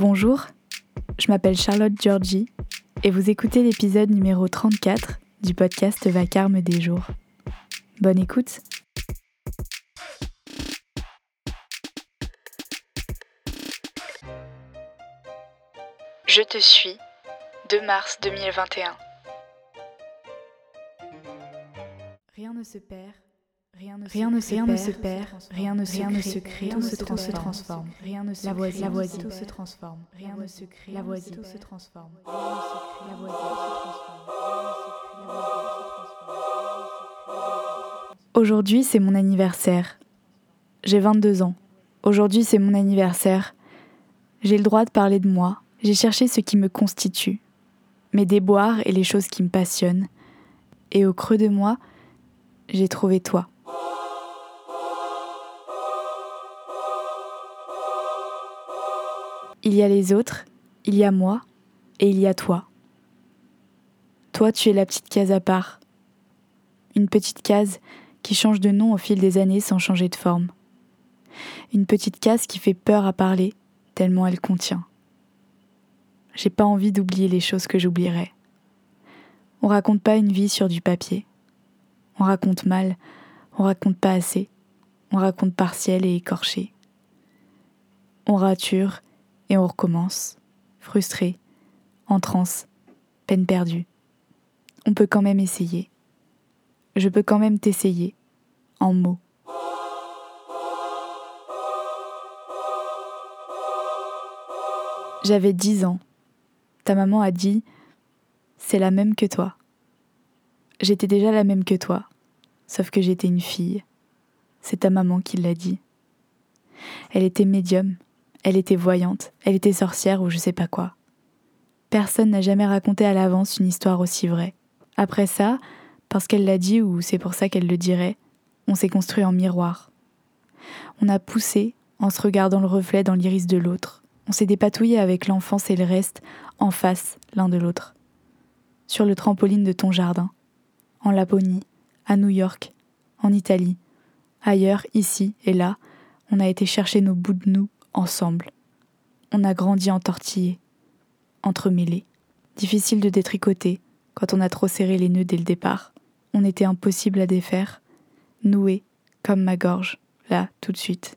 Bonjour, je m'appelle Charlotte Georgie et vous écoutez l'épisode numéro 34 du podcast Vacarme des jours. Bonne écoute Je te suis, 2 mars 2021. Rien ne se perd, rien ne, rien ne, se, rien perd, ne se perd, rien ne se, rien ne se crée, tout se, trans se transforme. Rien ne se la voisine, la voisine, tout se transforme. Rien ne se crée, la voisine, tout se transforme. Rien ne se crée, la voisine, tout se transforme. Aujourd'hui, c'est mon anniversaire. J'ai 22 ans. Aujourd'hui, c'est mon anniversaire. J'ai le droit de parler de moi. J'ai cherché ce qui me constitue, mes déboires et les choses qui me passionnent. Et au creux de moi, j'ai trouvé toi. Il y a les autres, il y a moi, et il y a toi. Toi, tu es la petite case à part. Une petite case qui change de nom au fil des années sans changer de forme. Une petite case qui fait peur à parler, tellement elle contient. J'ai pas envie d'oublier les choses que j'oublierais. On raconte pas une vie sur du papier. On raconte mal, on raconte pas assez, on raconte partiel et écorché. On rature et on recommence, frustré, en transe, peine perdue. On peut quand même essayer. Je peux quand même t'essayer, en mots. J'avais dix ans. Ta maman a dit C'est la même que toi. J'étais déjà la même que toi, sauf que j'étais une fille. C'est ta maman qui l'a dit. Elle était médium, elle était voyante, elle était sorcière ou je sais pas quoi. Personne n'a jamais raconté à l'avance une histoire aussi vraie. Après ça, parce qu'elle l'a dit ou c'est pour ça qu'elle le dirait, on s'est construit en miroir. On a poussé en se regardant le reflet dans l'iris de l'autre. On s'est dépatouillé avec l'enfance et le reste en face l'un de l'autre. Sur le trampoline de ton jardin en Laponie, à New York, en Italie, ailleurs, ici et là, on a été chercher nos bouts de nous ensemble. On a grandi entortillés, entremêlés. Difficile de détricoter quand on a trop serré les nœuds dès le départ. On était impossible à défaire, noué comme ma gorge, là, tout de suite.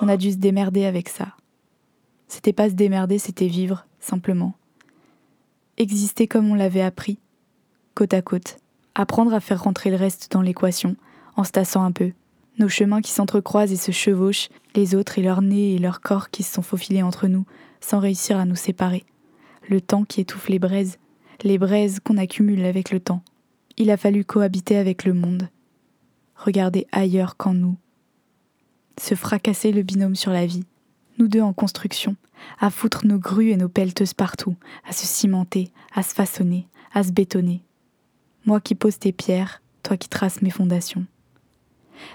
On a dû se démerder avec ça. C'était pas se démerder, c'était vivre, simplement. Exister comme on l'avait appris, côte à côte. Apprendre à faire rentrer le reste dans l'équation, en se tassant un peu. Nos chemins qui s'entrecroisent et se chevauchent, les autres et leurs nez et leurs corps qui se sont faufilés entre nous, sans réussir à nous séparer. Le temps qui étouffe les braises, les braises qu'on accumule avec le temps. Il a fallu cohabiter avec le monde. Regarder ailleurs qu'en nous. Se fracasser le binôme sur la vie nous deux en construction, à foutre nos grues et nos pelleteuses partout, à se cimenter, à se façonner, à se bétonner. Moi qui pose tes pierres, toi qui traces mes fondations.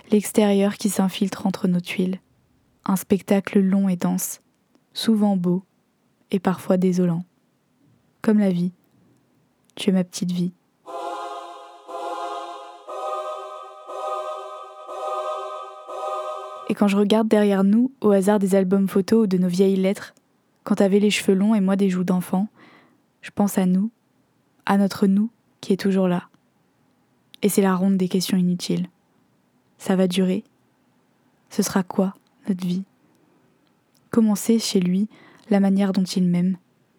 L'extérieur qui s'infiltre entre nos tuiles. Un spectacle long et dense, souvent beau et parfois désolant. Comme la vie. Tu es ma petite vie. Et quand je regarde derrière nous, au hasard des albums photos ou de nos vieilles lettres, quand t'avais les cheveux longs et moi des joues d'enfant, je pense à nous, à notre nous qui est toujours là. Et c'est la ronde des questions inutiles. Ça va durer Ce sera quoi, notre vie? Comment c'est chez lui la manière dont il m'aime?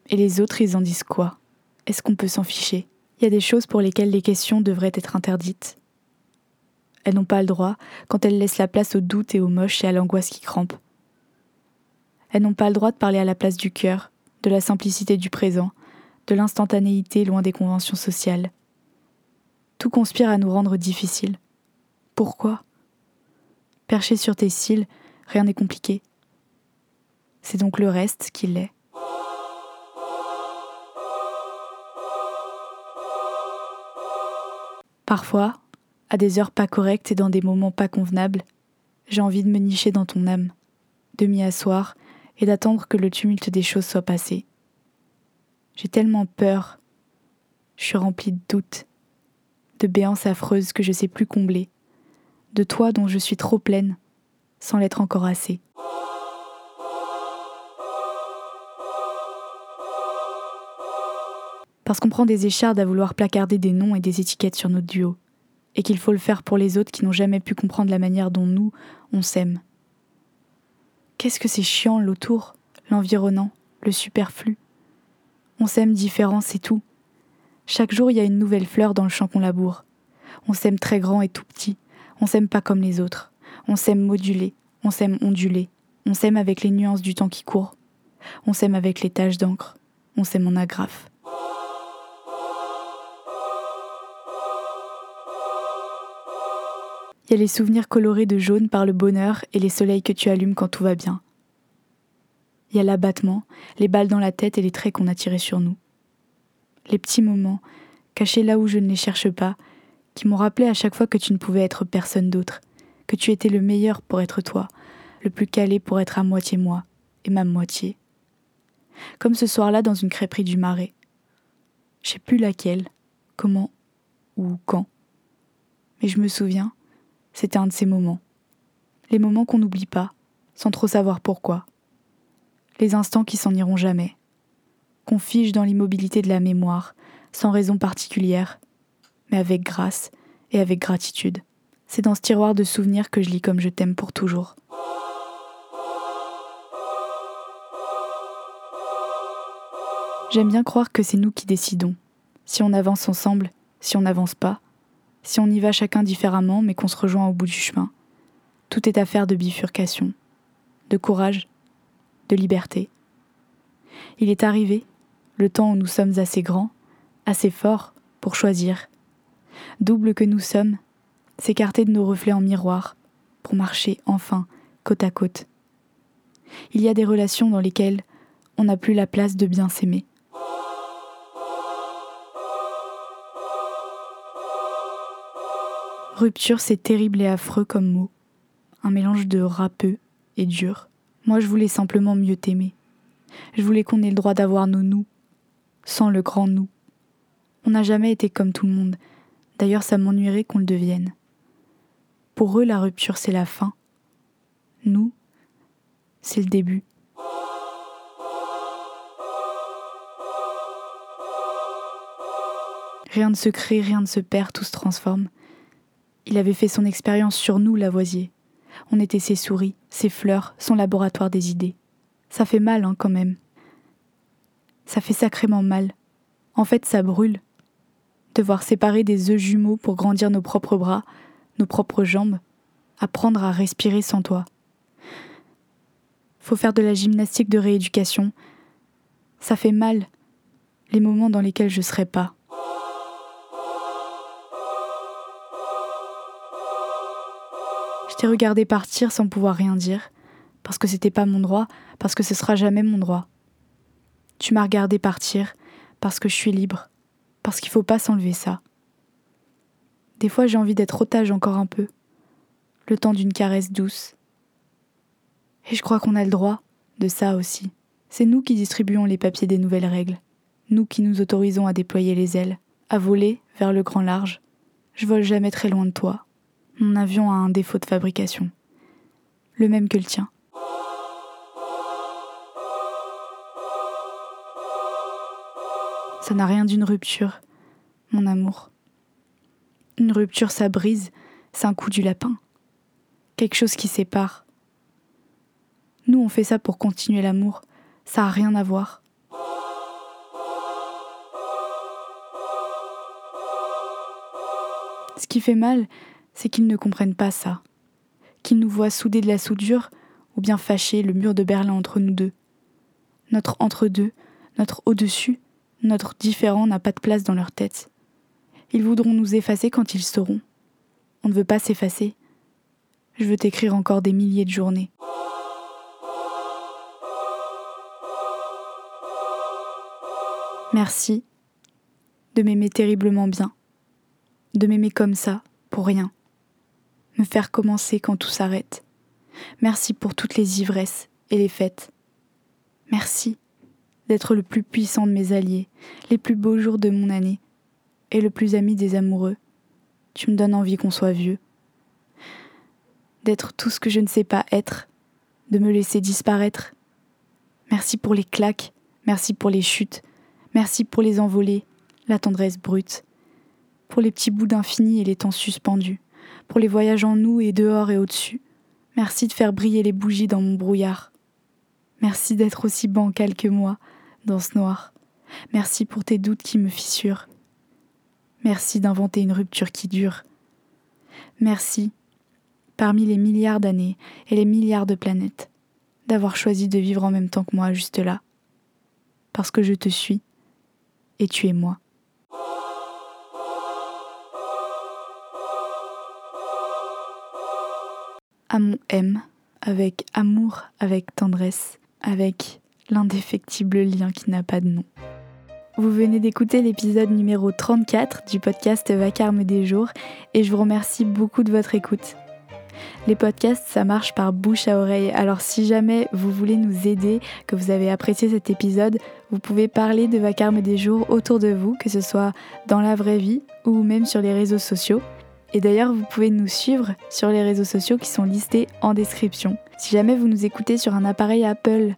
Et les autres, ils en disent quoi? Est-ce qu'on peut s'en ficher? Il y a des choses pour lesquelles les questions devraient être interdites. Elles n'ont pas le droit quand elles laissent la place au doute et au moche et à l'angoisse qui crampe. Elles n'ont pas le droit de parler à la place du cœur, de la simplicité du présent, de l'instantanéité loin des conventions sociales. Tout conspire à nous rendre difficiles. Pourquoi? Perché sur tes cils, rien n'est compliqué. C'est donc le reste qui l'est. Parfois, à des heures pas correctes et dans des moments pas convenables, j'ai envie de me nicher dans ton âme, de m'y asseoir et d'attendre que le tumulte des choses soit passé. J'ai tellement peur, je suis remplie de doutes, de béances affreuses que je sais plus combler, de toi dont je suis trop pleine, sans l'être encore assez. Parce qu'on prend des échardes à vouloir placarder des noms et des étiquettes sur notre duo, et qu'il faut le faire pour les autres qui n'ont jamais pu comprendre la manière dont nous, on s'aime. Qu'est-ce que c'est chiant l'autour, l'environnant, le superflu? On s'aime différent, c'est tout. Chaque jour, il y a une nouvelle fleur dans le champ qu'on laboure. On s'aime très grand et tout petit. On s'aime pas comme les autres. On s'aime modulé. On s'aime ondulé. On s'aime avec les nuances du temps qui court. On s'aime avec les taches d'encre. On s'aime en agrafe. Il y a les souvenirs colorés de jaune par le bonheur et les soleils que tu allumes quand tout va bien. Il y a l'abattement, les balles dans la tête et les traits qu'on a tirés sur nous. Les petits moments, cachés là où je ne les cherche pas, qui m'ont rappelé à chaque fois que tu ne pouvais être personne d'autre, que tu étais le meilleur pour être toi, le plus calé pour être à moitié moi, et ma moitié. Comme ce soir-là dans une crêperie du Marais. Je sais plus laquelle, comment ou quand. Mais je me souviens, c'était un de ces moments. Les moments qu'on n'oublie pas, sans trop savoir pourquoi les instants qui s'en iront jamais, qu'on fige dans l'immobilité de la mémoire, sans raison particulière, mais avec grâce et avec gratitude. C'est dans ce tiroir de souvenirs que je lis comme je t'aime pour toujours. J'aime bien croire que c'est nous qui décidons, si on avance ensemble, si on n'avance pas, si on y va chacun différemment mais qu'on se rejoint au bout du chemin. Tout est affaire de bifurcation, de courage de liberté. Il est arrivé, le temps où nous sommes assez grands, assez forts pour choisir. Double que nous sommes, s'écarter de nos reflets en miroir, pour marcher enfin côte à côte. Il y a des relations dans lesquelles on n'a plus la place de bien s'aimer. Rupture, c'est terrible et affreux comme mot, un mélange de râpeux et dur. Moi, je voulais simplement mieux t'aimer. Je voulais qu'on ait le droit d'avoir nos nous, sans le grand nous. On n'a jamais été comme tout le monde. D'ailleurs, ça m'ennuierait qu'on le devienne. Pour eux, la rupture, c'est la fin. Nous, c'est le début. Rien ne se crée, rien ne se perd, tout se transforme. Il avait fait son expérience sur nous, Lavoisier. On était ses souris, ses fleurs, son laboratoire des idées. Ça fait mal, hein, quand même. Ça fait sacrément mal. En fait, ça brûle. Devoir séparer des œufs jumeaux pour grandir nos propres bras, nos propres jambes, apprendre à respirer sans toi. Faut faire de la gymnastique de rééducation. Ça fait mal, les moments dans lesquels je serai pas. Je t'ai regardé partir sans pouvoir rien dire, parce que c'était pas mon droit, parce que ce sera jamais mon droit. Tu m'as regardé partir, parce que je suis libre, parce qu'il faut pas s'enlever ça. Des fois j'ai envie d'être otage encore un peu, le temps d'une caresse douce. Et je crois qu'on a le droit de ça aussi. C'est nous qui distribuons les papiers des nouvelles règles, nous qui nous autorisons à déployer les ailes, à voler vers le grand large. Je vole jamais très loin de toi, mon avion a un défaut de fabrication, le même que le tien. Ça n'a rien d'une rupture, mon amour. Une rupture, ça brise, c'est un coup du lapin. Quelque chose qui sépare. Nous, on fait ça pour continuer l'amour, ça a rien à voir. Ce qui fait mal, c'est qu'ils ne comprennent pas ça, qu'ils nous voient soudés de la soudure ou bien fâchés le mur de Berlin entre nous deux. Notre entre-deux, notre au-dessus, notre différent n'a pas de place dans leur tête. Ils voudront nous effacer quand ils sauront. On ne veut pas s'effacer. Je veux t'écrire encore des milliers de journées. Merci de m'aimer terriblement bien, de m'aimer comme ça, pour rien me faire commencer quand tout s'arrête. Merci pour toutes les ivresses et les fêtes. Merci d'être le plus puissant de mes alliés, les plus beaux jours de mon année, et le plus ami des amoureux. Tu me donnes envie qu'on soit vieux. d'être tout ce que je ne sais pas être, de me laisser disparaître. Merci pour les claques, merci pour les chutes, merci pour les envolées, la tendresse brute, pour les petits bouts d'infini et les temps suspendus, pour les voyages en nous et dehors et au-dessus. Merci de faire briller les bougies dans mon brouillard. Merci d'être aussi bancal que moi dans ce noir. Merci pour tes doutes qui me fissurent. Merci d'inventer une rupture qui dure. Merci, parmi les milliards d'années et les milliards de planètes, d'avoir choisi de vivre en même temps que moi juste là. Parce que je te suis et tu es moi. M, avec amour, avec tendresse, avec l'indéfectible lien qui n'a pas de nom. Vous venez d'écouter l'épisode numéro 34 du podcast Vacarme des jours et je vous remercie beaucoup de votre écoute. Les podcasts, ça marche par bouche à oreille, alors si jamais vous voulez nous aider, que vous avez apprécié cet épisode, vous pouvez parler de Vacarme des jours autour de vous, que ce soit dans la vraie vie ou même sur les réseaux sociaux. Et d'ailleurs, vous pouvez nous suivre sur les réseaux sociaux qui sont listés en description. Si jamais vous nous écoutez sur un appareil Apple,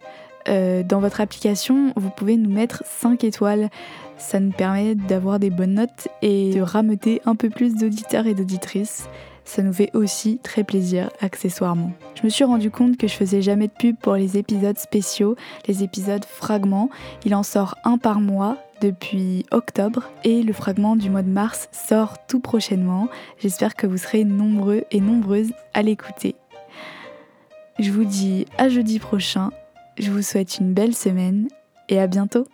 euh, dans votre application, vous pouvez nous mettre 5 étoiles. Ça nous permet d'avoir des bonnes notes et de rameuter un peu plus d'auditeurs et d'auditrices. Ça nous fait aussi très plaisir accessoirement. Je me suis rendu compte que je faisais jamais de pub pour les épisodes spéciaux, les épisodes fragments. Il en sort un par mois depuis octobre et le fragment du mois de mars sort tout prochainement. J'espère que vous serez nombreux et nombreuses à l'écouter. Je vous dis à jeudi prochain je vous souhaite une belle semaine et à bientôt